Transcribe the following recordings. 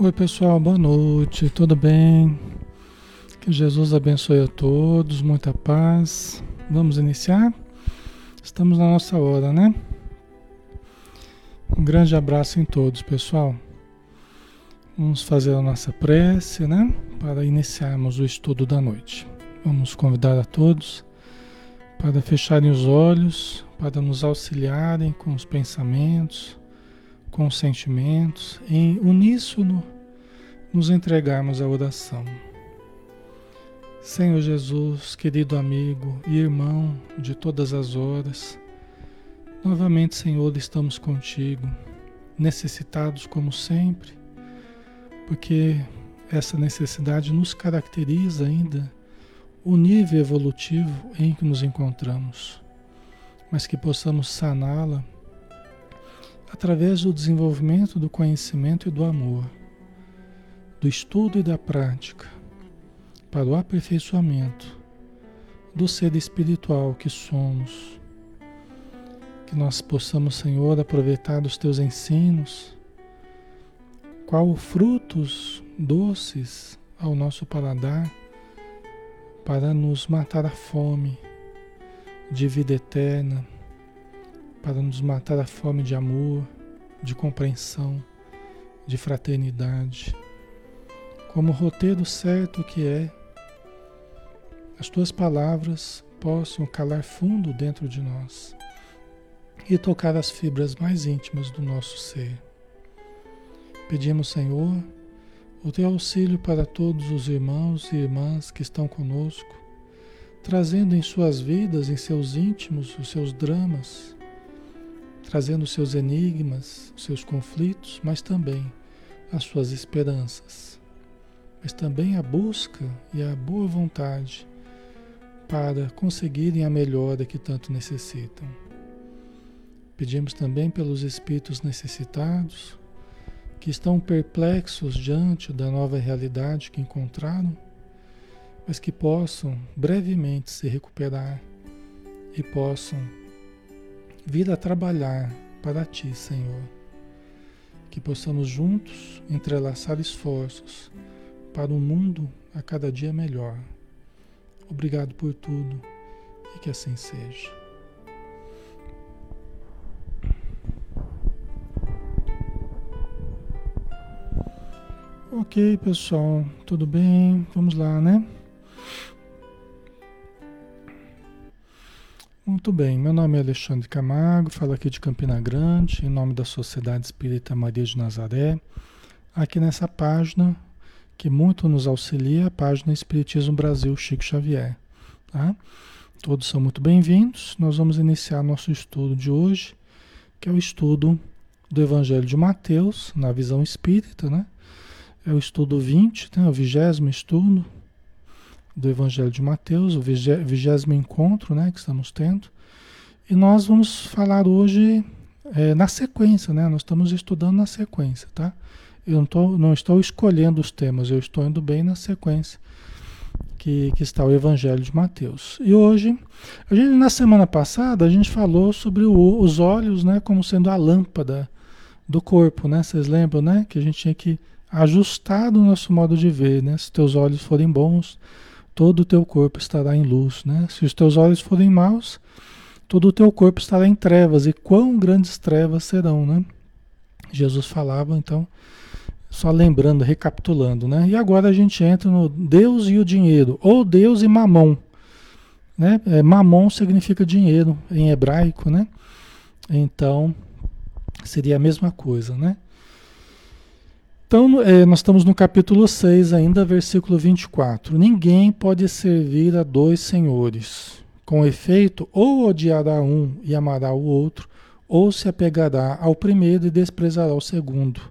Oi, pessoal, boa noite, tudo bem? Que Jesus abençoe a todos, muita paz. Vamos iniciar? Estamos na nossa hora, né? Um grande abraço em todos, pessoal. Vamos fazer a nossa prece, né? Para iniciarmos o estudo da noite. Vamos convidar a todos para fecharem os olhos, para nos auxiliarem com os pensamentos com os sentimentos, em uníssono nos entregarmos à oração. Senhor Jesus, querido amigo e irmão de todas as horas, novamente, Senhor, estamos contigo, necessitados como sempre, porque essa necessidade nos caracteriza ainda o nível evolutivo em que nos encontramos, mas que possamos saná-la através do desenvolvimento do conhecimento e do amor, do estudo e da prática, para o aperfeiçoamento do ser espiritual que somos. Que nós possamos, Senhor, aproveitar dos teus ensinos, qual frutos doces ao nosso paladar, para nos matar a fome de vida eterna para nos matar a fome de amor, de compreensão, de fraternidade. Como roteiro certo que é, as tuas palavras possam calar fundo dentro de nós e tocar as fibras mais íntimas do nosso ser. Pedimos, Senhor, o teu auxílio para todos os irmãos e irmãs que estão conosco, trazendo em suas vidas, em seus íntimos, os seus dramas, trazendo seus enigmas, seus conflitos, mas também as suas esperanças, mas também a busca e a boa vontade para conseguirem a melhora que tanto necessitam. Pedimos também pelos espíritos necessitados, que estão perplexos diante da nova realidade que encontraram, mas que possam brevemente se recuperar e possam vir a trabalhar para ti, Senhor. Que possamos juntos entrelaçar esforços para um mundo a cada dia melhor. Obrigado por tudo e que assim seja. Ok, pessoal, tudo bem? Vamos lá, né? Muito bem, meu nome é Alexandre Camargo, falo aqui de Campina Grande, em nome da Sociedade Espírita Maria de Nazaré, aqui nessa página que muito nos auxilia, a página Espiritismo Brasil Chico Xavier. Tá? Todos são muito bem-vindos. Nós vamos iniciar nosso estudo de hoje, que é o estudo do Evangelho de Mateus, na visão espírita, né? É o estudo 20, né? o vigésimo estudo, do Evangelho de Mateus, o vigésimo encontro né, que estamos tendo. E nós vamos falar hoje é, na sequência, né? Nós estamos estudando na sequência, tá? Eu não, tô, não estou escolhendo os temas, eu estou indo bem na sequência que, que está o Evangelho de Mateus. E hoje, a gente, na semana passada, a gente falou sobre o, os olhos, né? Como sendo a lâmpada do corpo, né? Vocês lembram, né? Que a gente tinha que ajustar o nosso modo de ver, né? Se teus olhos forem bons, todo o teu corpo estará em luz, né? Se os teus olhos forem maus, todo o teu corpo estará em trevas, e quão grandes trevas serão, né? Jesus falava, então, só lembrando, recapitulando, né? E agora a gente entra no Deus e o dinheiro, ou Deus e mamon, né? É, mamon significa dinheiro em hebraico, né? Então, seria a mesma coisa, né? Então, é, nós estamos no capítulo 6 ainda, versículo 24. Ninguém pode servir a dois senhores. Com efeito, ou odiará um e amará o outro, ou se apegará ao primeiro e desprezará o segundo.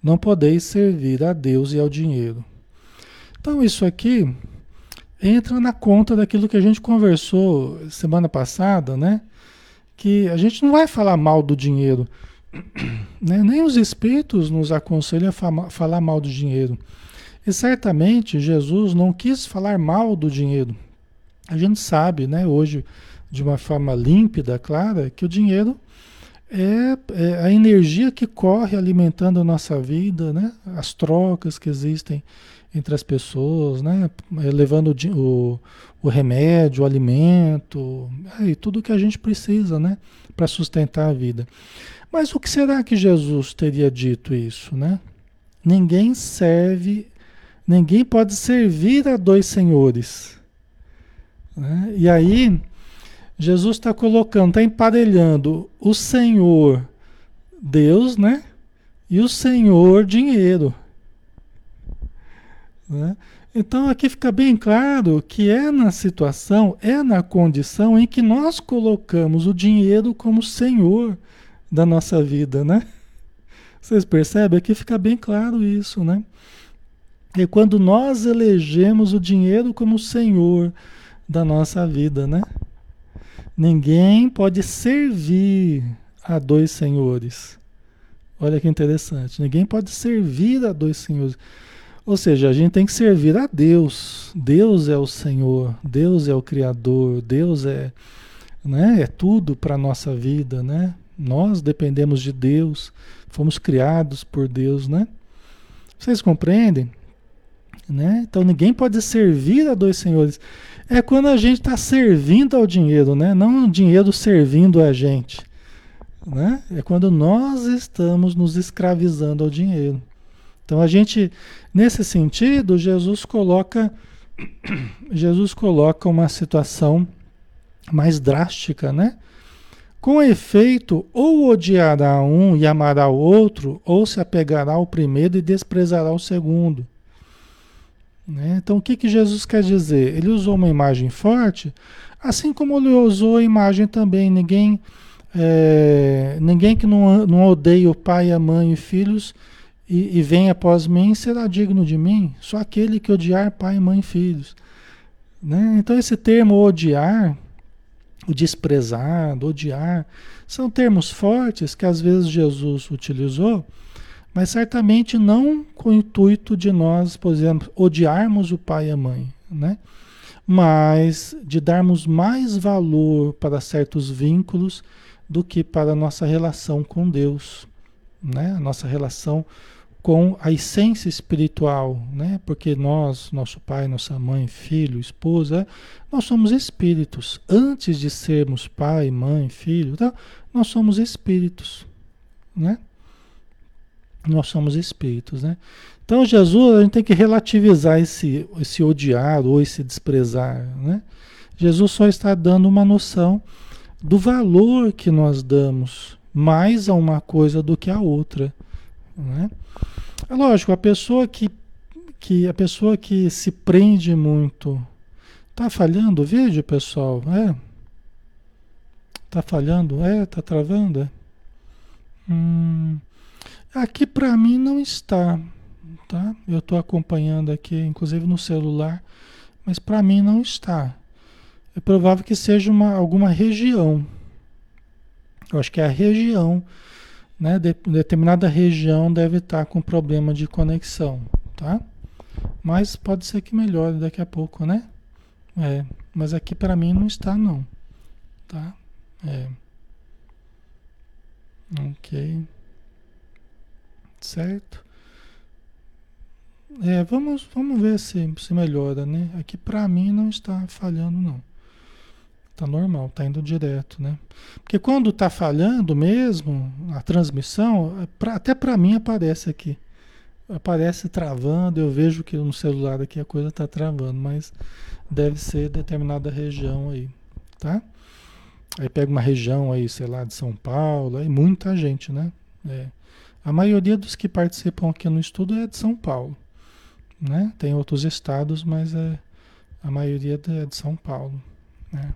Não podeis servir a Deus e ao dinheiro. Então, isso aqui entra na conta daquilo que a gente conversou semana passada, né? Que a gente não vai falar mal do dinheiro né? Nem os espíritos nos aconselham a falar mal do dinheiro. E certamente Jesus não quis falar mal do dinheiro. A gente sabe, né, hoje, de uma forma límpida, clara, que o dinheiro é, é, a energia que corre alimentando a nossa vida, né? As trocas que existem entre as pessoas, né? É, levando o, o remédio, o alimento, é, e tudo que a gente precisa, né? Para sustentar a vida. Mas o que será que Jesus teria dito isso, né? Ninguém serve, ninguém pode servir a dois senhores. Né? E aí, Jesus está colocando, está emparelhando o Senhor Deus, né? E o Senhor dinheiro. Né? Então aqui fica bem claro que é na situação, é na condição em que nós colocamos o dinheiro como Senhor da nossa vida, né? Vocês percebem? Aqui fica bem claro isso, né? E quando nós elegemos o dinheiro como Senhor da nossa vida, né? Ninguém pode servir a dois senhores. Olha que interessante. Ninguém pode servir a dois senhores. Ou seja, a gente tem que servir a Deus. Deus é o Senhor, Deus é o Criador, Deus é, né, é tudo para a nossa vida, né? Nós dependemos de Deus, fomos criados por Deus, né? Vocês compreendem? Né? Então ninguém pode servir a dois senhores. É quando a gente está servindo ao dinheiro, né? Não o dinheiro servindo a gente. Né? É quando nós estamos nos escravizando ao dinheiro. Então a gente, nesse sentido, Jesus coloca Jesus coloca uma situação mais drástica, né? Com efeito, ou odiará um e amará o outro, ou se apegará ao primeiro e desprezará o segundo. Né? Então, o que, que Jesus quer dizer? Ele usou uma imagem forte, assim como ele usou a imagem também. Ninguém, é, ninguém que não, não odeia o pai, a mãe e filhos e, e após mim será digno de mim. Só aquele que odiar pai, mãe e filhos. Né? Então, esse termo odiar o desprezado, odiar, são termos fortes que às vezes Jesus utilizou, mas certamente não com o intuito de nós, por exemplo, odiarmos o pai e a mãe, né? Mas de darmos mais valor para certos vínculos do que para a nossa relação com Deus, né? A nossa relação com a essência espiritual, né? Porque nós, nosso pai, nossa mãe, filho, esposa, nós somos espíritos. Antes de sermos pai, mãe, filho, então, nós somos espíritos, né? Nós somos espíritos, né? Então, Jesus, a gente tem que relativizar esse, esse odiar ou esse desprezar, né? Jesus só está dando uma noção do valor que nós damos mais a uma coisa do que a outra, né? É lógico, a pessoa que, que a pessoa que se prende muito tá falhando o vídeo, pessoal? É? Tá falhando? É? Tá travando? É? Hum, aqui para mim não está, tá? Eu estou acompanhando aqui, inclusive no celular, mas para mim não está. É provável que seja uma, alguma região. Eu acho que é a região né? De, determinada região deve estar com problema de conexão, tá? Mas pode ser que melhore daqui a pouco, né? É, mas aqui para mim não está não, tá? É. Ok. Certo? É, vamos, vamos ver se, se melhora, né? Aqui para mim não está falhando não. Tá normal, tá indo direto, né? Porque quando tá falhando mesmo a transmissão, é pra, até para mim aparece aqui. Aparece travando, eu vejo que no celular aqui a coisa tá travando, mas deve ser determinada região aí, tá? Aí pega uma região aí, sei lá, de São Paulo, aí muita gente, né? É. A maioria dos que participam aqui no estudo é de São Paulo, né? Tem outros estados, mas é, a maioria é de São Paulo, né?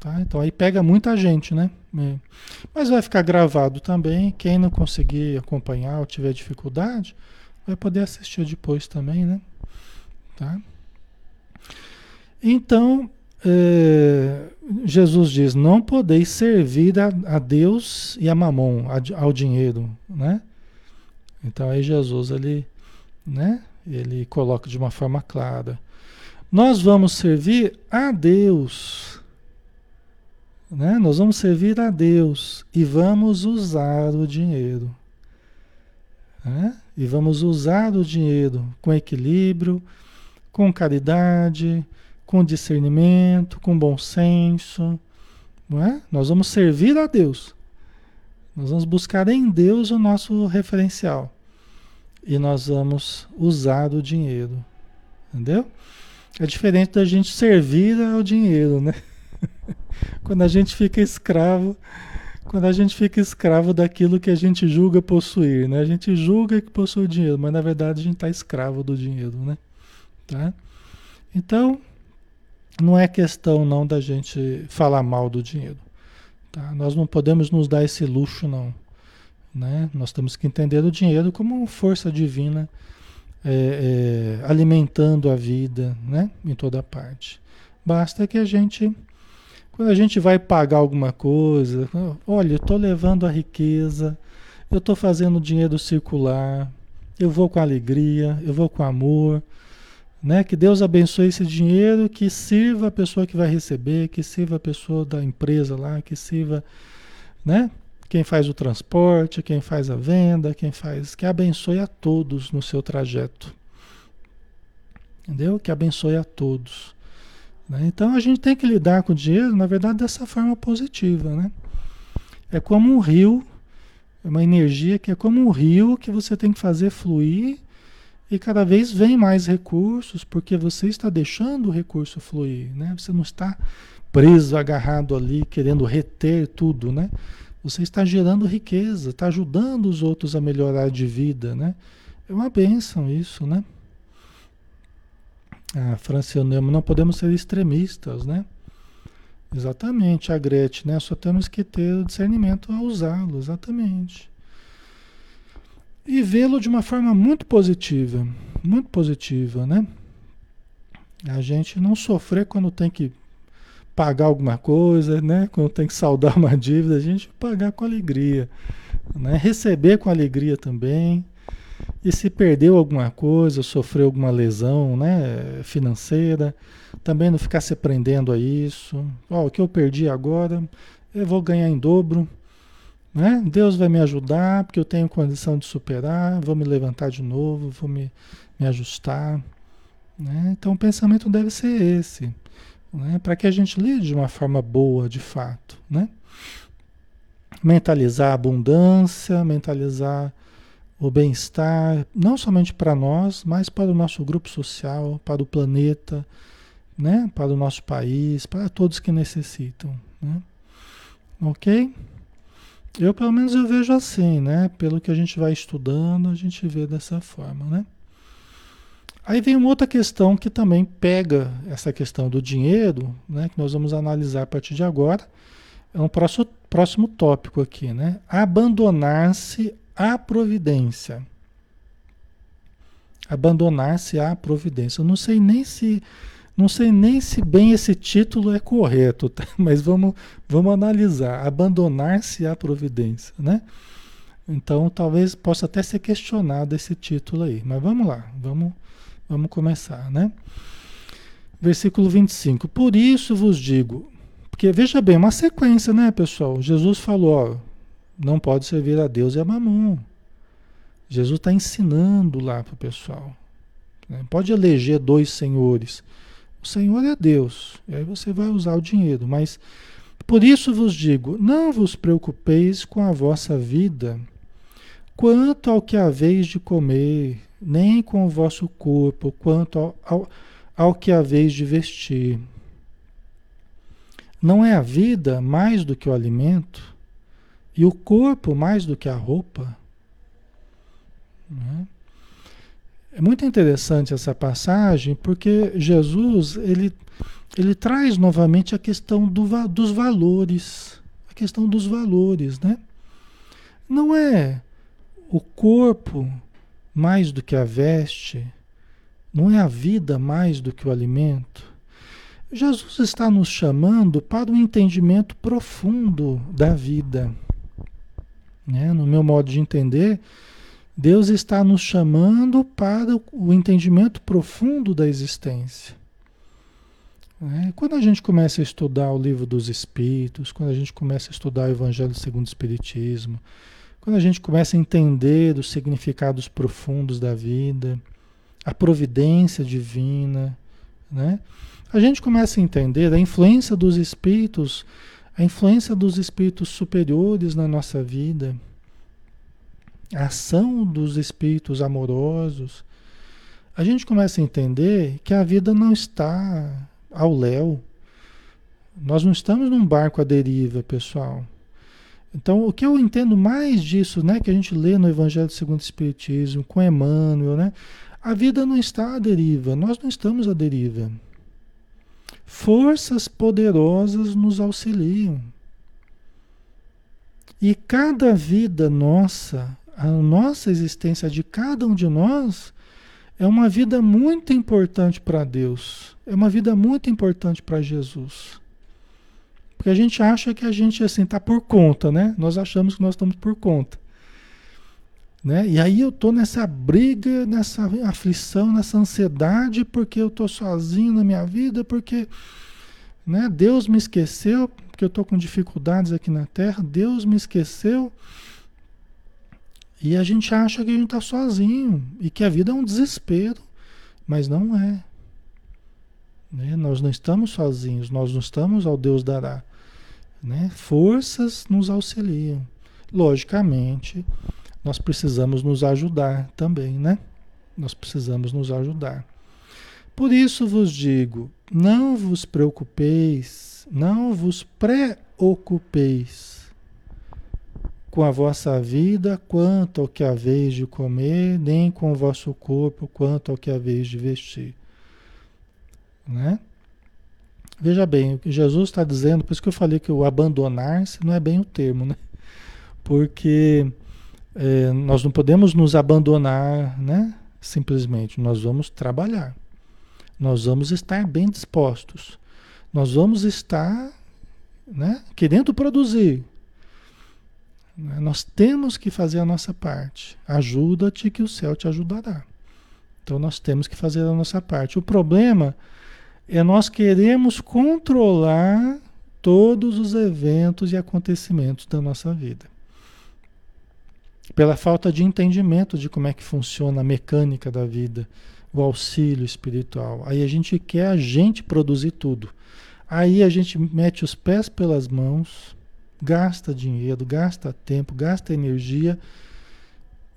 Tá? Então aí pega muita gente, né? É. Mas vai ficar gravado também. Quem não conseguir acompanhar ou tiver dificuldade, vai poder assistir depois também, né? Tá? Então, é, Jesus diz: não podeis servir a, a Deus e a mamon, a, ao dinheiro, né? Então aí Jesus ele, né? Ele coloca de uma forma clara: nós vamos servir a Deus Né? Nós vamos servir a Deus e vamos usar o dinheiro. Né? E vamos usar o dinheiro com equilíbrio, com caridade, com discernimento, com bom senso. Não é? Nós vamos servir a Deus. Nós vamos buscar em Deus o nosso referencial. E nós vamos usar o dinheiro. Entendeu? É diferente da gente servir ao dinheiro, né? quando a gente fica escravo, quando a gente fica escravo daquilo que a gente julga possuir, né? A gente julga que possui dinheiro, mas na verdade a gente está escravo do dinheiro, né? Tá? Então, não é questão não da gente falar mal do dinheiro. Tá? Nós não podemos nos dar esse luxo, não. Né? Nós temos que entender o dinheiro como uma força divina é, é, alimentando a vida né? em toda parte. Basta que a gente quando a gente vai pagar alguma coisa, olha, eu estou levando a riqueza, eu estou fazendo o dinheiro circular, eu vou com alegria, eu vou com amor, né? Que Deus abençoe esse dinheiro, que sirva a pessoa que vai receber, que sirva a pessoa da empresa lá, que sirva, né? Quem faz o transporte, quem faz a venda, quem faz, que abençoe a todos no seu trajeto. Entendeu? Que abençoe a todos. Né? Então a gente tem que lidar com o dinheiro, na verdade, dessa forma positiva. Né? É como um rio, é uma energia que é como um rio que você tem que fazer fluir e cada vez vem mais recursos, porque você está deixando o recurso fluir. Né? Você não está preso, agarrado ali, querendo reter tudo. Né? Você está gerando riqueza, está ajudando os outros a melhorar de vida. Né? É uma benção isso, né? Ah, Franciano, não podemos ser extremistas, né? Exatamente, a Gretchen, né? Só temos que ter o discernimento a usá-lo, exatamente. E vê-lo de uma forma muito positiva, muito positiva, né? A gente não sofrer quando tem que pagar alguma coisa, né? Quando tem que saldar uma dívida, a gente pagar com alegria, né? Receber com alegria também, e se perdeu alguma coisa, sofreu alguma lesão né, financeira, também não ficar se prendendo a isso. O que eu perdi agora, eu vou ganhar em dobro. Né? Deus vai me ajudar, porque eu tenho condição de superar, vou me levantar de novo, vou me, me ajustar. Né? Então o pensamento deve ser esse, né? para que a gente lide de uma forma boa, de fato. Né? Mentalizar a abundância, mentalizar o bem-estar, não somente para nós, mas para o nosso grupo social, para o planeta, né? para o nosso país, para todos que necessitam. Né? Ok? Eu, pelo menos, eu vejo assim, né? Pelo que a gente vai estudando, a gente vê dessa forma, né? Aí vem uma outra questão que também pega essa questão do dinheiro, né? Que nós vamos analisar a partir de agora. É um próximo, próximo tópico aqui, né? Abandonar-se à providência. Abandonar-se à providência. Eu não sei nem se não sei nem se bem esse título é correto, tá? mas vamos, vamos analisar. Abandonar-se à providência, né? Então talvez possa até ser questionado esse título aí. Mas vamos lá, vamos, vamos começar, né? Versículo 25. Por isso vos digo, porque veja bem, uma sequência, né, pessoal? Jesus falou, ó, não pode servir a Deus e a mamão. Jesus está ensinando lá para o pessoal. Né? Pode eleger dois senhores. O Senhor é Deus. E aí você vai usar o dinheiro. Mas por isso vos digo: não vos preocupeis com a vossa vida, quanto ao que haveis de comer, nem com o vosso corpo, quanto ao, ao, ao que haveis de vestir. Não é a vida mais do que o alimento? E o corpo mais do que a roupa. Né? É muito interessante essa passagem porque Jesus ele, ele traz novamente a questão do, dos valores, a questão dos valores, né? Não é o corpo mais do que a veste, não é a vida mais do que o alimento. Jesus está nos chamando para um entendimento profundo da vida. Né? No meu modo de entender, Deus está nos chamando para o entendimento profundo da existência. Né? Quando a gente começa a estudar o livro dos Espíritos, quando a gente começa a estudar o Evangelho segundo o Espiritismo, quando a gente começa a entender os significados profundos da vida, a providência divina, né? A gente começa a entender a influência dos espíritos, a influência dos espíritos superiores na nossa vida, a ação dos espíritos amorosos. A gente começa a entender que a vida não está ao léu. Nós não estamos num barco à deriva, pessoal. Então, o que eu entendo mais disso, né, que a gente lê no Evangelho segundo o Espiritismo, com Emmanuel, né, a vida não está à deriva, nós não estamos à deriva. Forças poderosas nos auxiliam. E cada vida nossa, a nossa existência de cada um de nós, é uma vida muito importante para Deus. É uma vida muito importante para Jesus. Porque a gente acha que a gente assim está por conta, né? Nós achamos que nós estamos por conta. Né? E aí eu tô nessa briga, nessa aflição, nessa ansiedade, porque eu tô sozinho na minha vida, porque né, Deus me esqueceu, porque eu tô com dificuldades aqui na Terra, Deus me esqueceu. E a gente acha que a gente está sozinho e que a vida é um desespero, mas não é. Né? Nós não estamos sozinhos, nós não estamos ao Deus dará. Né? Forças nos auxiliam. Logicamente, nós precisamos nos ajudar também, né? Nós precisamos nos ajudar. Por isso vos digo: não vos preocupeis, não vos preocupeis com a vossa vida quanto ao que haveis de comer, nem com o vosso corpo quanto ao que haveis de vestir. Né? Veja bem, o que Jesus está dizendo, por isso que eu falei que o abandonar-se não é bem o termo, né? Porque é, nós não podemos nos abandonar, né? Simplesmente, nós vamos trabalhar. Nós vamos estar bem dispostos. Nós vamos estar, né? Querendo produzir. Nós temos que fazer a nossa parte. Ajuda-te que o céu te ajudará. Então nós temos que fazer a nossa parte. O problema é nós queremos controlar todos os eventos e acontecimentos da nossa vida pela falta de entendimento de como é que funciona a mecânica da vida, o auxílio espiritual. Aí a gente quer a gente produzir tudo. Aí a gente mete os pés pelas mãos, gasta dinheiro, gasta tempo, gasta energia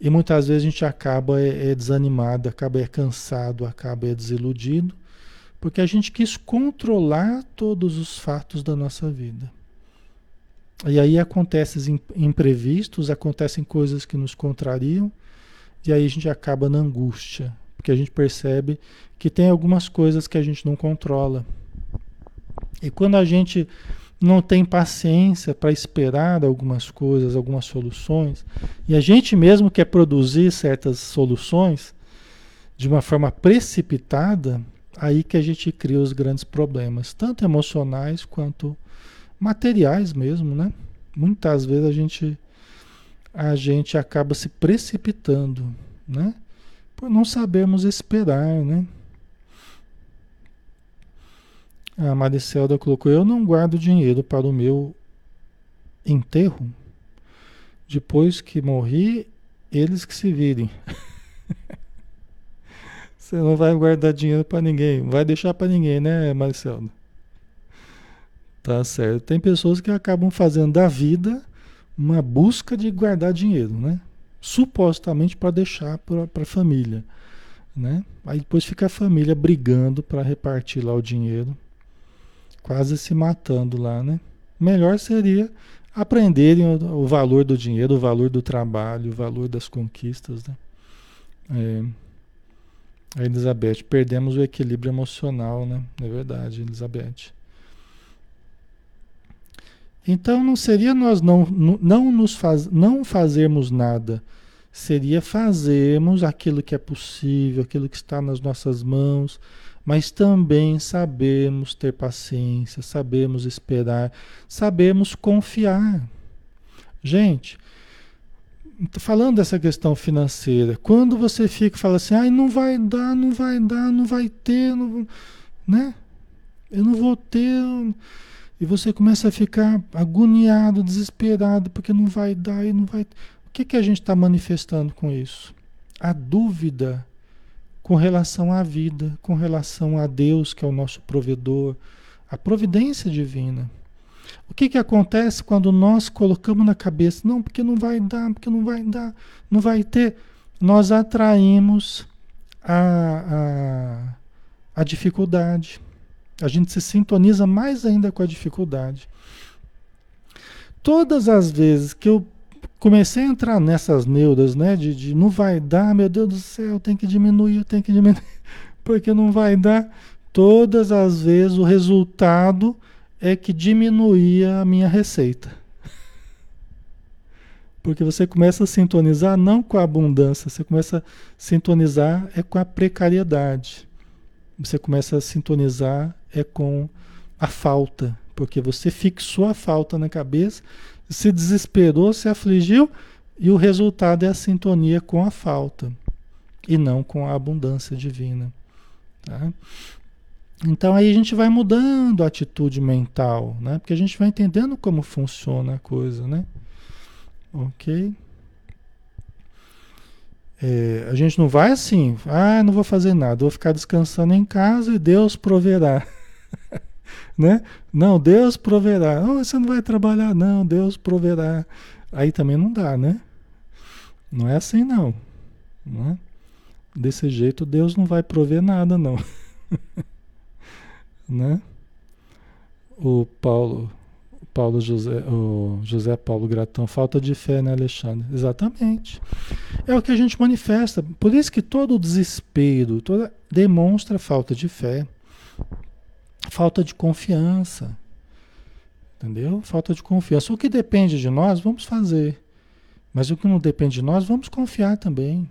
e muitas vezes a gente acaba é, é desanimado, acaba é cansado, acaba é desiludido, porque a gente quis controlar todos os fatos da nossa vida. E aí acontecem imprevistos, acontecem coisas que nos contrariam, e aí a gente acaba na angústia, porque a gente percebe que tem algumas coisas que a gente não controla. E quando a gente não tem paciência para esperar algumas coisas, algumas soluções, e a gente mesmo quer produzir certas soluções de uma forma precipitada, aí que a gente cria os grandes problemas, tanto emocionais quanto materiais mesmo, né? Muitas vezes a gente a gente acaba se precipitando, né? Por não sabermos esperar, né? A Maricelda colocou: Eu não guardo dinheiro para o meu enterro. Depois que morri, eles que se virem. Você não vai guardar dinheiro para ninguém, vai deixar para ninguém, né, Maricelda? Tá certo. Tem pessoas que acabam fazendo da vida uma busca de guardar dinheiro, né? Supostamente para deixar para a família, né? Aí depois fica a família brigando para repartir lá o dinheiro, quase se matando lá, né? Melhor seria aprenderem o, o valor do dinheiro, o valor do trabalho, o valor das conquistas, né? É. A Elizabeth, perdemos o equilíbrio emocional, né? É verdade, Elizabeth. Então não seria nós não, não, nos faz, não fazermos nada, seria fazermos aquilo que é possível, aquilo que está nas nossas mãos, mas também sabemos ter paciência, sabemos esperar, sabemos confiar. Gente, falando dessa questão financeira, quando você fica e fala assim, ai, não vai dar, não vai dar, não vai ter, não... né? Eu não vou ter. E você começa a ficar agoniado, desesperado, porque não vai dar e não vai. O que, que a gente está manifestando com isso? A dúvida com relação à vida, com relação a Deus, que é o nosso provedor, a providência divina. O que, que acontece quando nós colocamos na cabeça, não, porque não vai dar, porque não vai dar, não vai ter? Nós atraímos a, a, a dificuldade. A gente se sintoniza mais ainda com a dificuldade. Todas as vezes que eu comecei a entrar nessas neuras, né, de, de não vai dar, meu Deus do céu, tem que diminuir, tem que diminuir, porque não vai dar. Todas as vezes o resultado é que diminuía a minha receita. Porque você começa a sintonizar não com a abundância, você começa a sintonizar é com a precariedade. Você começa a sintonizar é com a falta, porque você fixou a falta na cabeça, se desesperou, se afligiu e o resultado é a sintonia com a falta e não com a abundância divina. Tá? Então aí a gente vai mudando a atitude mental, né? Porque a gente vai entendendo como funciona a coisa, né? Ok? É, a gente não vai assim, ah, não vou fazer nada, vou ficar descansando em casa e Deus proverá. né? Não, Deus proverá. Oh, você não vai trabalhar, não, Deus proverá. Aí também não dá, né? Não é assim não. não é? Desse jeito Deus não vai prover nada, não. né? O Paulo, Paulo José, o José Paulo Gratão, falta de fé, né, Alexandre? Exatamente. É o que a gente manifesta. Por isso que todo desespero toda, demonstra falta de fé, falta de confiança. Entendeu? Falta de confiança. O que depende de nós, vamos fazer. Mas o que não depende de nós, vamos confiar também.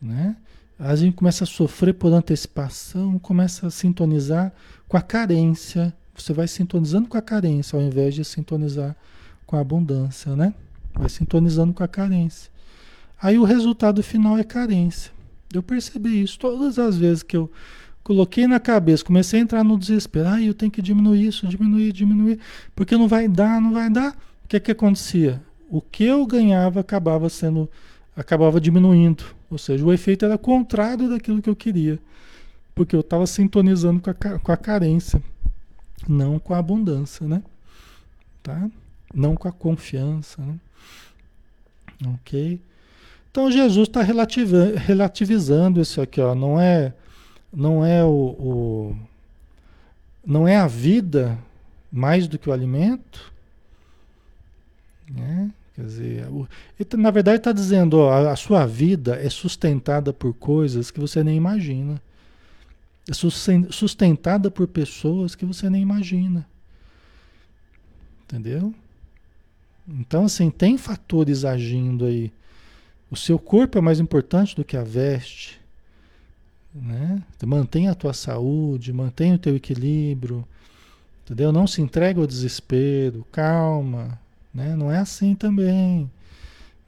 Né? a gente começa a sofrer por antecipação, começa a sintonizar com a carência. Você vai sintonizando com a carência ao invés de sintonizar com a abundância, né? Vai sintonizando com a carência. Aí o resultado final é carência. Eu percebi isso todas as vezes que eu coloquei na cabeça, comecei a entrar no desespero. Ah, eu tenho que diminuir isso, diminuir, diminuir, porque não vai dar, não vai dar. O que é que acontecia? O que eu ganhava acabava sendo, acabava diminuindo ou seja, o efeito era contrário daquilo que eu queria, porque eu estava sintonizando com a, com a carência, não com a abundância, né? Tá? Não com a confiança, né? Ok? Então Jesus está relativizando isso aqui, ó. Não é, não é o, o, não é a vida mais do que o alimento, né? Quer dizer, o, ele, na verdade está dizendo, ó, a, sua vida é sustentada por coisas que você nem imagina. É sustentada por pessoas que você nem imagina. Entendeu? Então, assim, tem fatores agindo aí. O seu corpo é mais importante do que a veste. Né? Mantenha a tua saúde, mantenha o teu equilíbrio. Entendeu? Não se entregue ao desespero, calma, né? Não é assim também.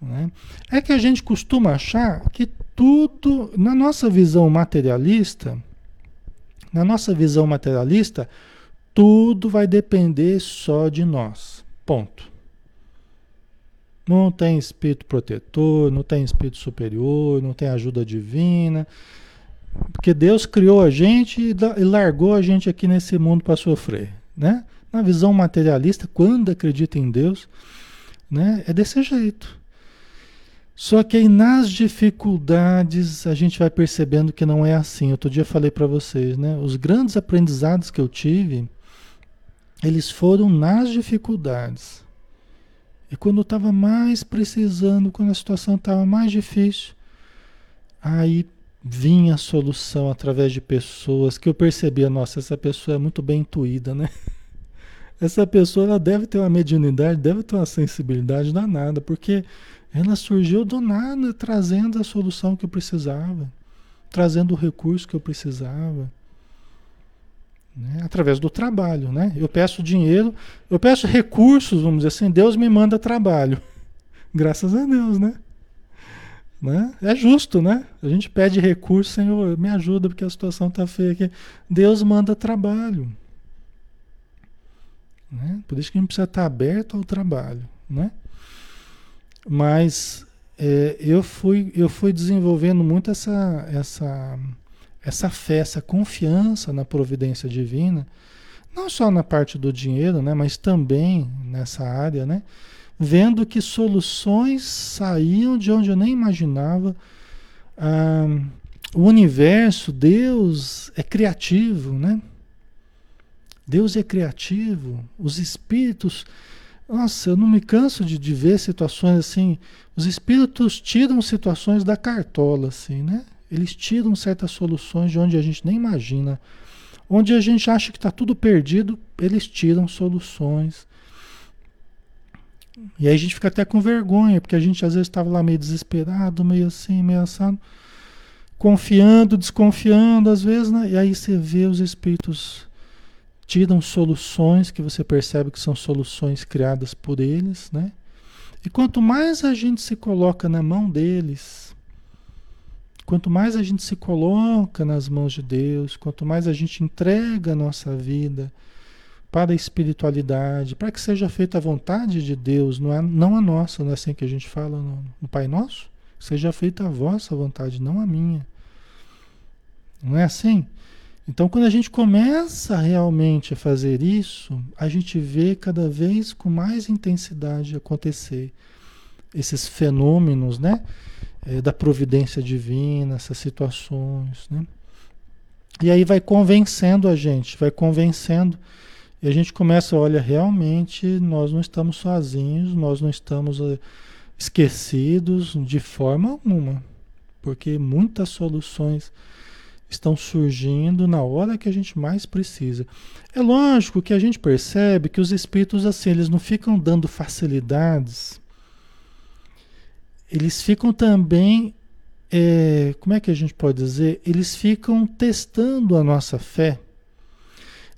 Né? É que a gente costuma achar que tudo, na nossa visão materialista, na nossa visão materialista, tudo vai depender só de nós. Ponto. Não tem espírito protetor, não tem espírito superior, não tem ajuda divina. Porque Deus criou a gente e largou a gente aqui nesse mundo para sofrer, né? Na visão materialista, quando acredita em Deus, né, é desse jeito. Só que aí nas dificuldades a gente vai percebendo que não é assim. Outro dia falei para vocês, né? Os grandes aprendizados que eu tive, eles foram nas dificuldades. E quando eu estava mais precisando, quando a situação estava mais difícil, aí vinha a solução através de pessoas que eu percebia, nossa, essa pessoa é muito bem intuída, né? essa pessoa ela deve ter uma mediunidade, deve ter uma sensibilidade danada, porque ela surgiu do nada, trazendo a solução que eu precisava, trazendo o recurso que eu precisava. Né? Através do trabalho, né? Eu peço dinheiro, eu peço recursos, vamos dizer assim, Deus me manda trabalho. Graças a Deus, né? Né? É justo, né? A gente pede recurso, Senhor, me ajuda porque a situação está feia aqui. Deus manda trabalho. Né? Por isso que a gente precisa estar aberto ao trabalho. Né? Mas é, eu, fui, eu fui desenvolvendo muito essa, essa, essa fé, essa confiança na providência divina, não só na parte do dinheiro, né, mas também nessa área, né? Vendo que soluções saíam de onde eu nem imaginava. Ah, o universo, Deus é criativo, né? Deus é criativo, os espíritos. Nossa, eu não me canso de, de ver situações assim. Os espíritos tiram situações da cartola, assim, né? Eles tiram certas soluções de onde a gente nem imagina. Onde a gente acha que está tudo perdido, eles tiram soluções. E aí a gente fica até com vergonha, porque a gente às vezes estava lá meio desesperado, meio assim, meio confiando, desconfiando às vezes, né? E aí você vê os espíritos tiram soluções que você percebe que são soluções criadas por eles, né? E quanto mais a gente se coloca na mão deles, quanto mais a gente se coloca nas mãos de Deus, quanto mais a gente entrega a nossa vida, para a espiritualidade, para que seja feita a vontade de Deus, não, é, não a nossa, não é assim que a gente fala no, no Pai Nosso? Seja feita a vossa vontade, não a minha. Não é assim? Então, quando a gente começa realmente a fazer isso, a gente vê cada vez com mais intensidade acontecer esses fenômenos, né? É, da providência divina, essas situações, né? E aí vai convencendo a gente, vai convencendo e a gente começa, olha, realmente nós não estamos sozinhos, nós não estamos uh, esquecidos de forma alguma, porque muitas soluções estão surgindo na hora que a gente mais precisa. É lógico que a gente percebe que os espíritos assim, eles não ficam dando facilidades, eles ficam também, é, como é que a gente pode dizer? Eles ficam testando a nossa fé.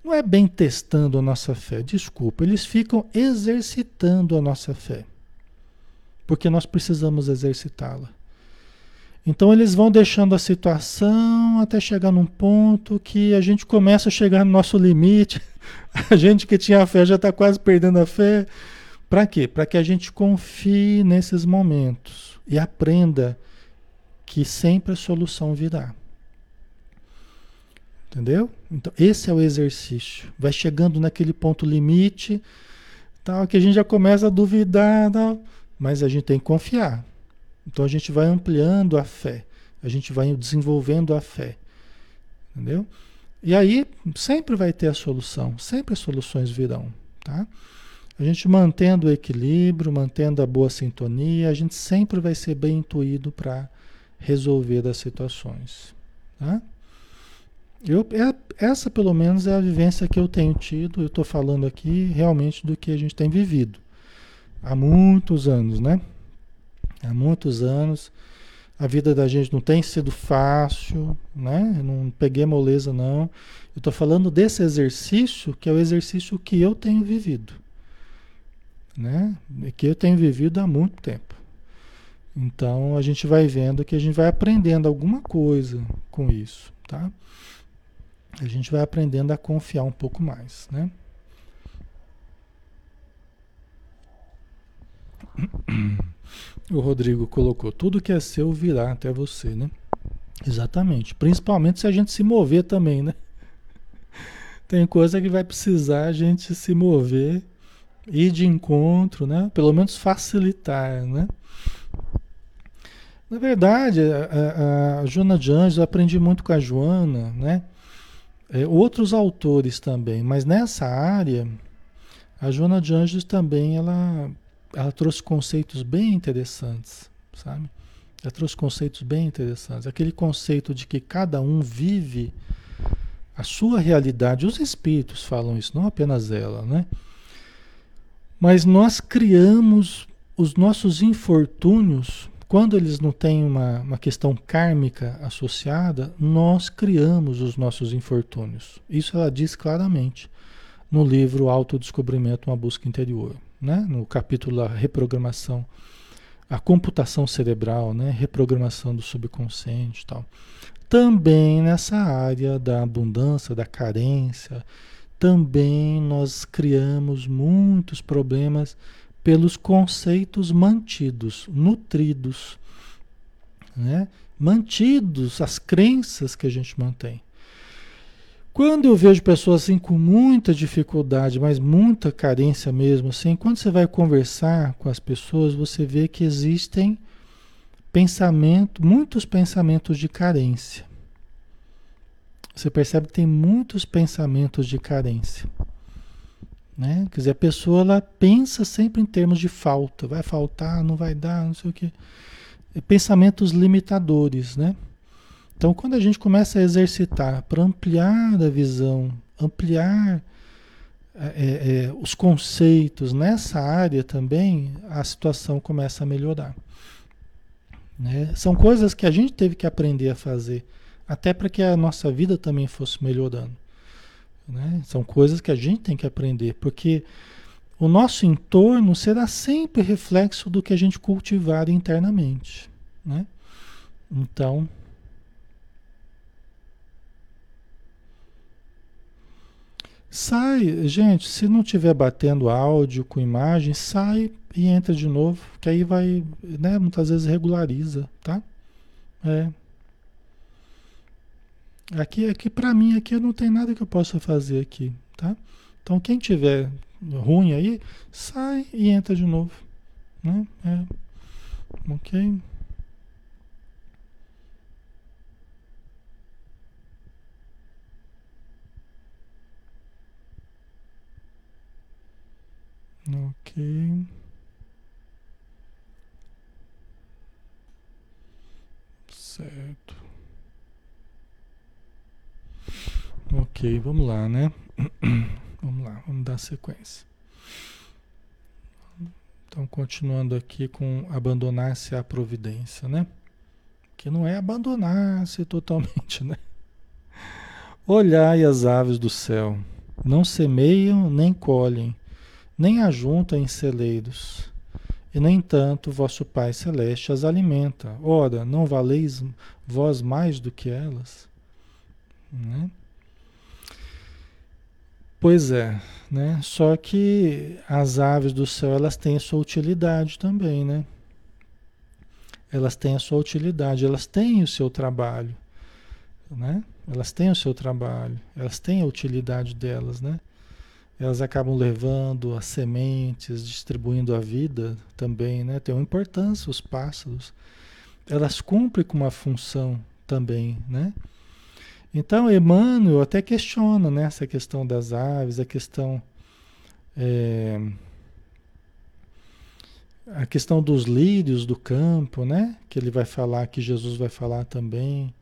Não é bem testando a nossa fé, desculpa, eles ficam exercitando a nossa fé. Porque nós precisamos exercitá-la. Então eles vão deixando a situação até chegar num ponto que a gente começa a chegar no nosso limite. A gente que tinha fé já está quase perdendo a fé. Para quê? Para que a gente confie nesses momentos e aprenda que sempre a solução virá. Entendeu? Então, esse é o exercício. Vai chegando naquele ponto limite, tal, que a gente já começa a duvidar, tal, mas a gente tem que confiar. Então a gente vai ampliando a fé, a gente vai desenvolvendo a fé. Entendeu? E aí sempre vai ter a solução, sempre as soluções virão, tá? A gente mantendo o equilíbrio, mantendo a boa sintonia, a gente sempre vai ser bem intuído para resolver as situações, tá? Eu, é, essa, pelo menos, é a vivência que eu tenho tido. Eu estou falando aqui realmente do que a gente tem vivido há muitos anos, né? Há muitos anos. A vida da gente não tem sido fácil, né? Eu não peguei moleza, não. Eu estou falando desse exercício, que é o exercício que eu tenho vivido, né? Que eu tenho vivido há muito tempo. Então a gente vai vendo que a gente vai aprendendo alguma coisa com isso, tá? A gente vai aprendendo a confiar um pouco mais, né? O Rodrigo colocou: tudo que é seu virá até você, né? Exatamente. Principalmente se a gente se mover também, né? Tem coisa que vai precisar a gente se mover, ir de encontro, né? Pelo menos facilitar, né? Na verdade, a, a, a Joana de Anjos, eu aprendi muito com a Joana, né? É, outros autores também, mas nessa área, a Joana de Anjos também ela, ela trouxe conceitos bem interessantes, sabe? Ela trouxe conceitos bem interessantes. Aquele conceito de que cada um vive a sua realidade. Os espíritos falam isso, não apenas ela, né? Mas nós criamos os nossos infortúnios quando eles não têm uma, uma questão kármica associada, nós criamos os nossos infortúnios. Isso ela diz claramente no livro Autodescobrimento, uma busca interior, né? no capítulo reprogramação a computação cerebral, né? reprogramação do subconsciente e tal. Também nessa área da abundância, da carência, também nós criamos muitos problemas pelos conceitos mantidos, nutridos, né? mantidos, as crenças que a gente mantém. Quando eu vejo pessoas assim com muita dificuldade, mas muita carência mesmo, assim, quando você vai conversar com as pessoas, você vê que existem pensamento, muitos pensamentos de carência. Você percebe que tem muitos pensamentos de carência. Né? Quer dizer, a pessoa ela pensa sempre em termos de falta, vai faltar, não vai dar, não sei o quê. Pensamentos limitadores, né? Então, quando a gente começa a exercitar para ampliar a visão, ampliar é, é, é, os conceitos nessa área também, a situação começa a melhorar. Né? São coisas que a gente teve que aprender a fazer, até para que a nossa vida também fosse melhorando. Né? São coisas que a gente tem que aprender, porque o nosso entorno será sempre reflexo do que a gente cultivar internamente. Né? Então, Sai, gente, se não tiver batendo áudio com imagem, sai e entra de novo, que aí vai, né, muitas vezes regulariza, tá? É. Aqui, aqui para mim, aqui não tem nada que eu possa fazer aqui, tá? Então quem tiver ruim aí, sai e entra de novo, né? É. Ok? Ok. Certo. Ok, vamos lá, né? vamos lá, vamos dar sequência. Então, continuando aqui com abandonar-se à providência, né? Que não é abandonar-se totalmente, né? Olhai as aves do céu, não semeiam nem colhem, nem ajunta em celeiros. E, no entanto, vosso Pai Celeste as alimenta. Ora, não valeis vós mais do que elas? Né? Pois é, né? Só que as aves do céu, elas têm a sua utilidade também, né? Elas têm a sua utilidade, elas têm o seu trabalho, né? Elas têm o seu trabalho, elas têm a utilidade delas, né? elas acabam levando as sementes, distribuindo a vida também, né? Tem uma importância os pássaros. Elas cumprem com uma função também, né? Então, Emmanuel até questiona né, essa questão das aves, a questão é, a questão dos lírios do campo, né? Que ele vai falar, que Jesus vai falar também.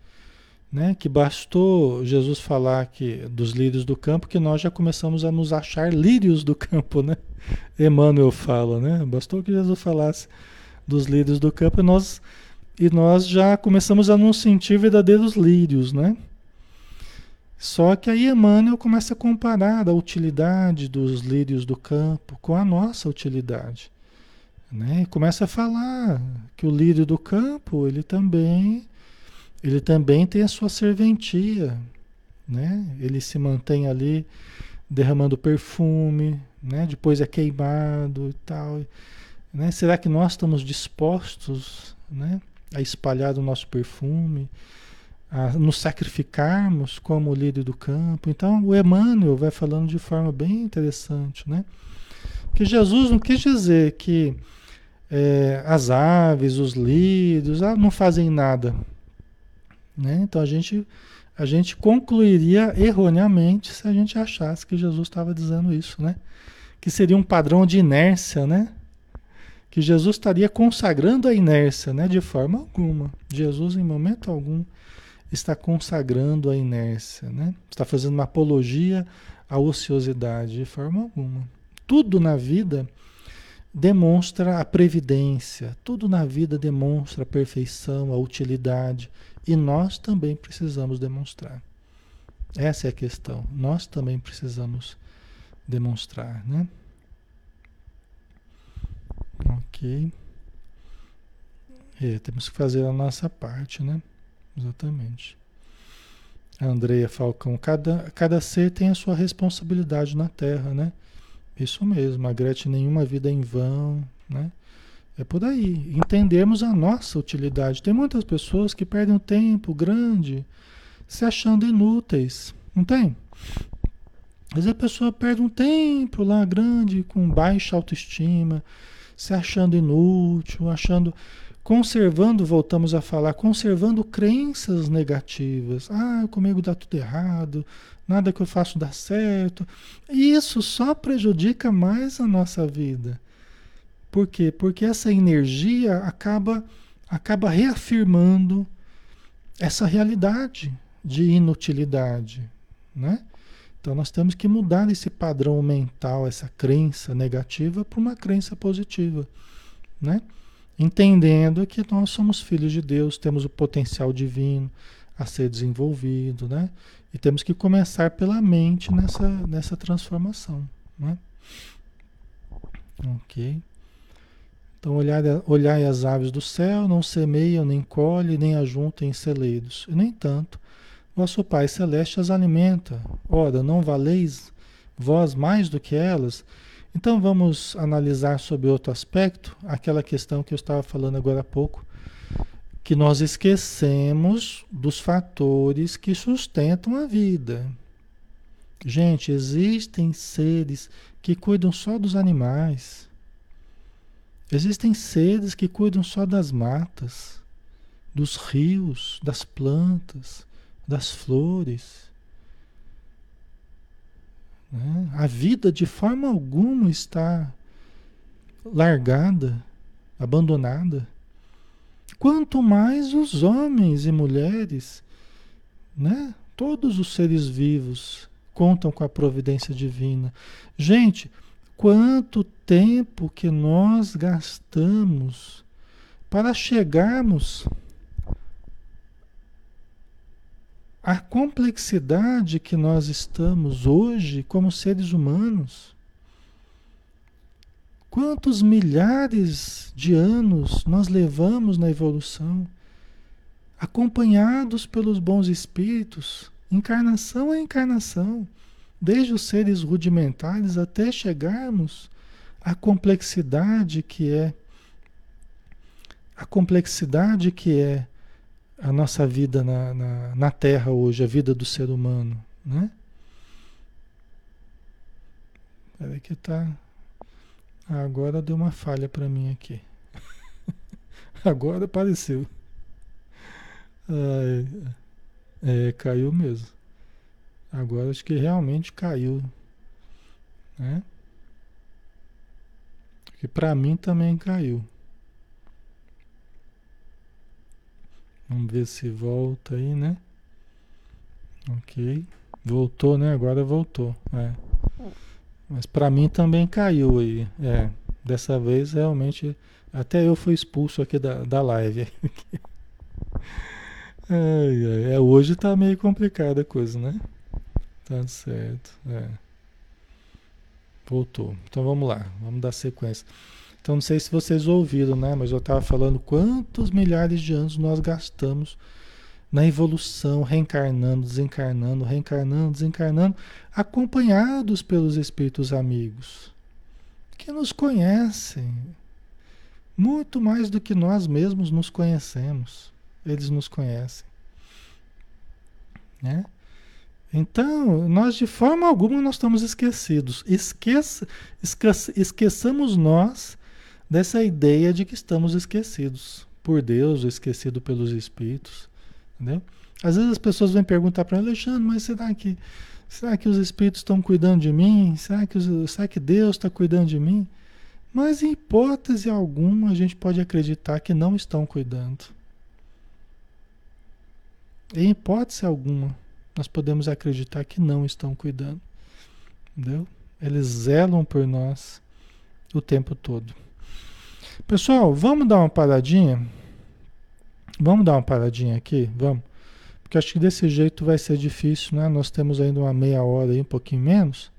Né? Que bastou Jesus falar que dos lírios do campo que nós já começamos a nos achar lírios do campo, né? Emmanuel fala, né? Bastou que Jesus falasse dos lírios do campo e nós e nós já começamos a nos sentir verdadeiros lírios, né? Só que aí Emmanuel começa a comparar a utilidade dos lírios do campo com a nossa utilidade. Né? Começa a falar que o lírio do campo, ele também ele também tem a sua serventia, né? Ele se mantém ali derramando perfume, né? Depois é queimado e tal, né? Será que nós estamos dispostos, né? A espalhar o nosso perfume, a nos sacrificarmos como líder do campo? Então, o Emmanuel vai falando de forma bem interessante, né? Porque Jesus não quis dizer que é, as aves, os lírios, ah, não fazem nada, né? Então a gente, a gente concluiria erroneamente se a gente achasse que Jesus estava dizendo isso, né? Que seria um padrão de inércia, né? Que Jesus estaria consagrando a inércia, né? De forma alguma. Jesus, em momento algum, está consagrando a inércia, né? Está fazendo uma apologia à ociosidade, de forma alguma. Tudo na vida demonstra a previdência, tudo na vida demonstra a perfeição, a utilidade, e nós também precisamos demonstrar. Essa é a questão. Nós também precisamos demonstrar, né? Ok. É, temos que fazer a nossa parte, né? Exatamente. A Andrea Falcão, cada, cada ser tem a sua responsabilidade na Terra, né? Isso mesmo, a Gretchen, nenhuma vida em vão, né? É por aí. Entendermos a nossa utilidade. Tem muitas pessoas que perdem um tempo grande se achando inúteis. Não tem? Às vezes a pessoa perde um tempo lá grande, com baixa autoestima, se achando inútil, achando. Conservando, voltamos a falar, conservando crenças negativas. Ah, comigo dá tudo errado, nada que eu faço dá certo. Isso só prejudica mais a nossa vida. Por quê? Porque essa energia acaba, acaba reafirmando essa realidade de inutilidade, né? Então nós temos que mudar esse padrão mental, essa crença negativa para uma crença positiva, né? Entendendo que nós somos filhos de Deus, temos o potencial divino a ser desenvolvido, né? E temos que começar pela mente nessa, nessa transformação, né? Ok. Então, olhar, olhar as aves do céu, não semeiam, nem colhem, nem ajuntam em celeiros. E, no entanto, Vosso Pai Celeste as alimenta. Ora, não valeis vós mais do que elas? Então vamos analisar sobre outro aspecto, aquela questão que eu estava falando agora há pouco, que nós esquecemos dos fatores que sustentam a vida. Gente, existem seres que cuidam só dos animais. Existem seres que cuidam só das matas, dos rios, das plantas das flores. Né? A vida de forma alguma está largada, abandonada. Quanto mais os homens e mulheres, né? todos os seres vivos contam com a providência divina. Gente, quanto tempo que nós gastamos para chegarmos a complexidade que nós estamos hoje como seres humanos. Quantos milhares de anos nós levamos na evolução, acompanhados pelos bons espíritos, encarnação a encarnação, desde os seres rudimentares até chegarmos à complexidade que é a complexidade que é a nossa vida na, na, na Terra hoje, a vida do ser humano, né? Peraí que tá... Ah, agora deu uma falha para mim aqui. agora apareceu. é, caiu mesmo. Agora acho que realmente caiu, né? Que para mim também caiu. Vamos ver se volta aí, né? Ok. Voltou, né? Agora voltou. É. Mas para mim também caiu aí. É. Dessa vez realmente. Até eu fui expulso aqui da, da live. é, é, hoje tá meio complicada a coisa, né? Tá certo. É. Voltou. Então vamos lá. Vamos dar sequência. Então não sei se vocês ouviram, né? Mas eu estava falando quantos milhares de anos nós gastamos na evolução, reencarnando, desencarnando, reencarnando, desencarnando, acompanhados pelos espíritos amigos que nos conhecem muito mais do que nós mesmos nos conhecemos. Eles nos conhecem, né? Então, nós de forma alguma nós estamos esquecidos. Esqueça, esqueça, esqueçamos nós dessa ideia de que estamos esquecidos por Deus, ou esquecido pelos espíritos, entendeu? Às vezes as pessoas vêm perguntar para Alexandre, mas será que será que os espíritos estão cuidando de mim? Será que, os, será que Deus está cuidando de mim? Mas em hipótese alguma a gente pode acreditar que não estão cuidando. Em hipótese alguma, nós podemos acreditar que não estão cuidando. Entendeu? Eles zelam por nós o tempo todo. Pessoal, vamos dar uma paradinha? Vamos dar uma paradinha aqui? Vamos. Porque acho que desse jeito vai ser difícil, né? Nós temos ainda uma meia hora aí, um pouquinho menos.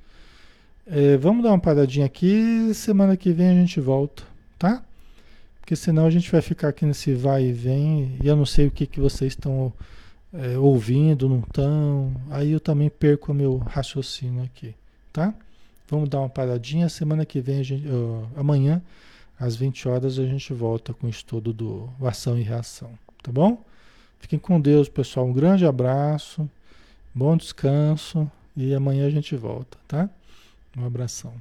É, vamos dar uma paradinha aqui. Semana que vem a gente volta, tá? Porque senão a gente vai ficar aqui nesse vai e vem e eu não sei o que, que vocês estão é, ouvindo, não estão. Aí eu também perco o meu raciocínio aqui, tá? Vamos dar uma paradinha. Semana que vem, gente, uh, amanhã, às 20 horas, a gente volta com o estudo do ação e reação, tá bom? Fiquem com Deus, pessoal. Um grande abraço, bom descanso e amanhã a gente volta, tá? Um abração.